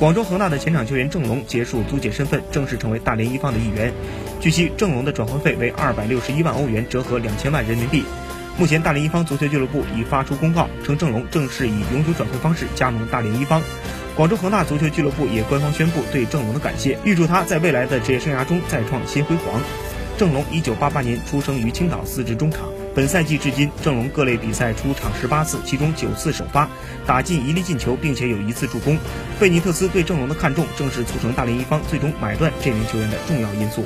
广州恒大的前场球员郑龙结束租借身份，正式成为大连一方的一员。据悉，郑龙的转会费为二百六十一万欧元，折合两千万人民币。目前，大连一方足球俱乐部已发出公告，称郑龙正式以永久转会方式加盟大连一方。广州恒大足球俱乐部也官方宣布对郑龙的感谢，预祝他在未来的职业生涯中再创新辉煌。郑龙一九八八年出生于青岛，司职中场。本赛季至今，郑龙各类比赛出场十八次，其中九次首发，打进一粒进球，并且有一次助攻。贝尼特斯对郑龙的看重，正是促成大连一方最终买断这名球员的重要因素。